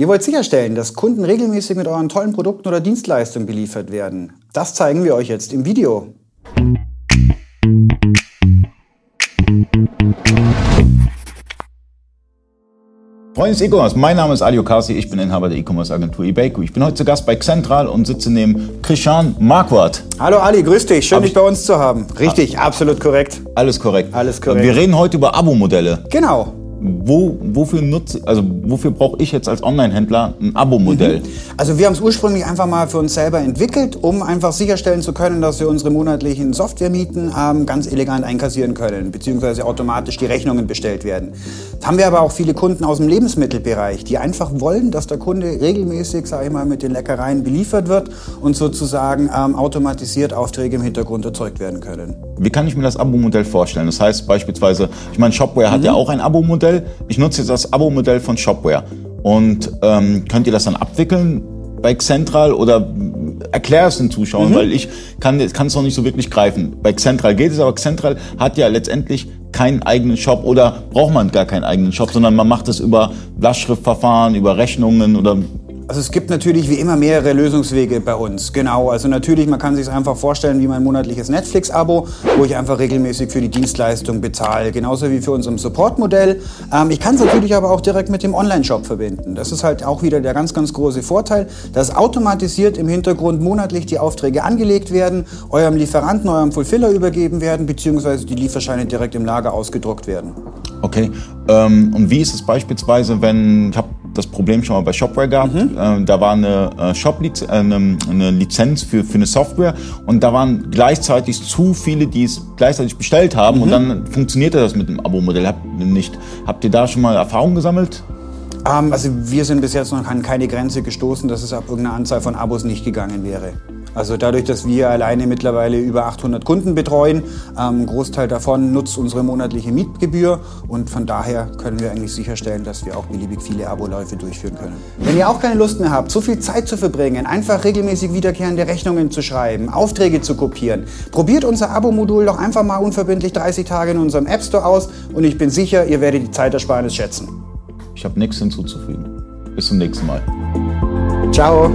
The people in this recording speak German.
Ihr wollt sicherstellen, dass Kunden regelmäßig mit euren tollen Produkten oder Dienstleistungen beliefert werden. Das zeigen wir euch jetzt im Video. Freunde des E-Commerce, mein Name ist Adio Kasi, ich bin Inhaber der E-Commerce Agentur eBayco. Ich bin heute zu Gast bei Central und sitze neben Christian Marquardt. Hallo Ali, grüß dich, schön dich bei uns zu haben. Richtig, absolut korrekt. Alles korrekt. Alles korrekt. Wir reden heute über Abo-Modelle. Genau wo, wofür nutze, also wofür brauche ich jetzt als Online-Händler ein Abo-Modell? Mhm. Also wir haben es ursprünglich einfach mal für uns selber entwickelt, um einfach sicherstellen zu können, dass wir unsere monatlichen Softwaremieten ähm, ganz elegant einkassieren können, beziehungsweise automatisch die Rechnungen bestellt werden. Jetzt haben wir aber auch viele Kunden aus dem Lebensmittelbereich, die einfach wollen, dass der Kunde regelmäßig, sage ich mal, mit den Leckereien beliefert wird und sozusagen ähm, automatisiert Aufträge im Hintergrund erzeugt werden können. Wie kann ich mir das Abo-Modell vorstellen? Das heißt beispielsweise, ich meine, Shopware mhm. hat ja auch ein Abo-Modell. Ich nutze jetzt das Abo-Modell von Shopware. Und ähm, könnt ihr das dann abwickeln bei Central oder erklär es den Zuschauern, mhm. weil ich kann es noch nicht so wirklich greifen. Bei Central geht es, aber Central hat ja letztendlich keinen eigenen Shop oder braucht man gar keinen eigenen Shop, sondern man macht es über Lastschriftverfahren, über Rechnungen oder also es gibt natürlich wie immer mehrere Lösungswege bei uns. Genau, also natürlich, man kann sich es einfach vorstellen wie mein monatliches Netflix-Abo, wo ich einfach regelmäßig für die Dienstleistung bezahle. Genauso wie für unserem Support-Modell. Ähm, ich kann es natürlich aber auch direkt mit dem Online-Shop verbinden. Das ist halt auch wieder der ganz, ganz große Vorteil, dass automatisiert im Hintergrund monatlich die Aufträge angelegt werden, eurem Lieferanten, eurem Fulfiller übergeben werden, beziehungsweise die Lieferscheine direkt im Lager ausgedruckt werden. Okay, ähm, und wie ist es beispielsweise, wenn, ich habe das Problem schon mal bei Shopware gehabt. Mhm. Äh, da war eine äh, Shop äh, eine, eine Lizenz für, für eine Software und da waren gleichzeitig zu viele, die es gleichzeitig bestellt haben mhm. und dann funktionierte das mit dem Abo-Modell nicht. Habt ihr da schon mal Erfahrungen gesammelt? Ähm, also wir sind bis jetzt noch an keine Grenze gestoßen, dass es ab irgendeiner Anzahl von Abos nicht gegangen wäre. Also dadurch, dass wir alleine mittlerweile über 800 Kunden betreuen, ähm, ein Großteil davon nutzt unsere monatliche Mietgebühr und von daher können wir eigentlich sicherstellen, dass wir auch beliebig viele Aboläufe durchführen können. Wenn ihr auch keine Lust mehr habt, so viel Zeit zu verbringen, einfach regelmäßig wiederkehrende Rechnungen zu schreiben, Aufträge zu kopieren, probiert unser Abo-Modul doch einfach mal unverbindlich 30 Tage in unserem App Store aus und ich bin sicher, ihr werdet die Zeitersparnis schätzen. Ich habe nichts hinzuzufügen. Bis zum nächsten Mal. Ciao.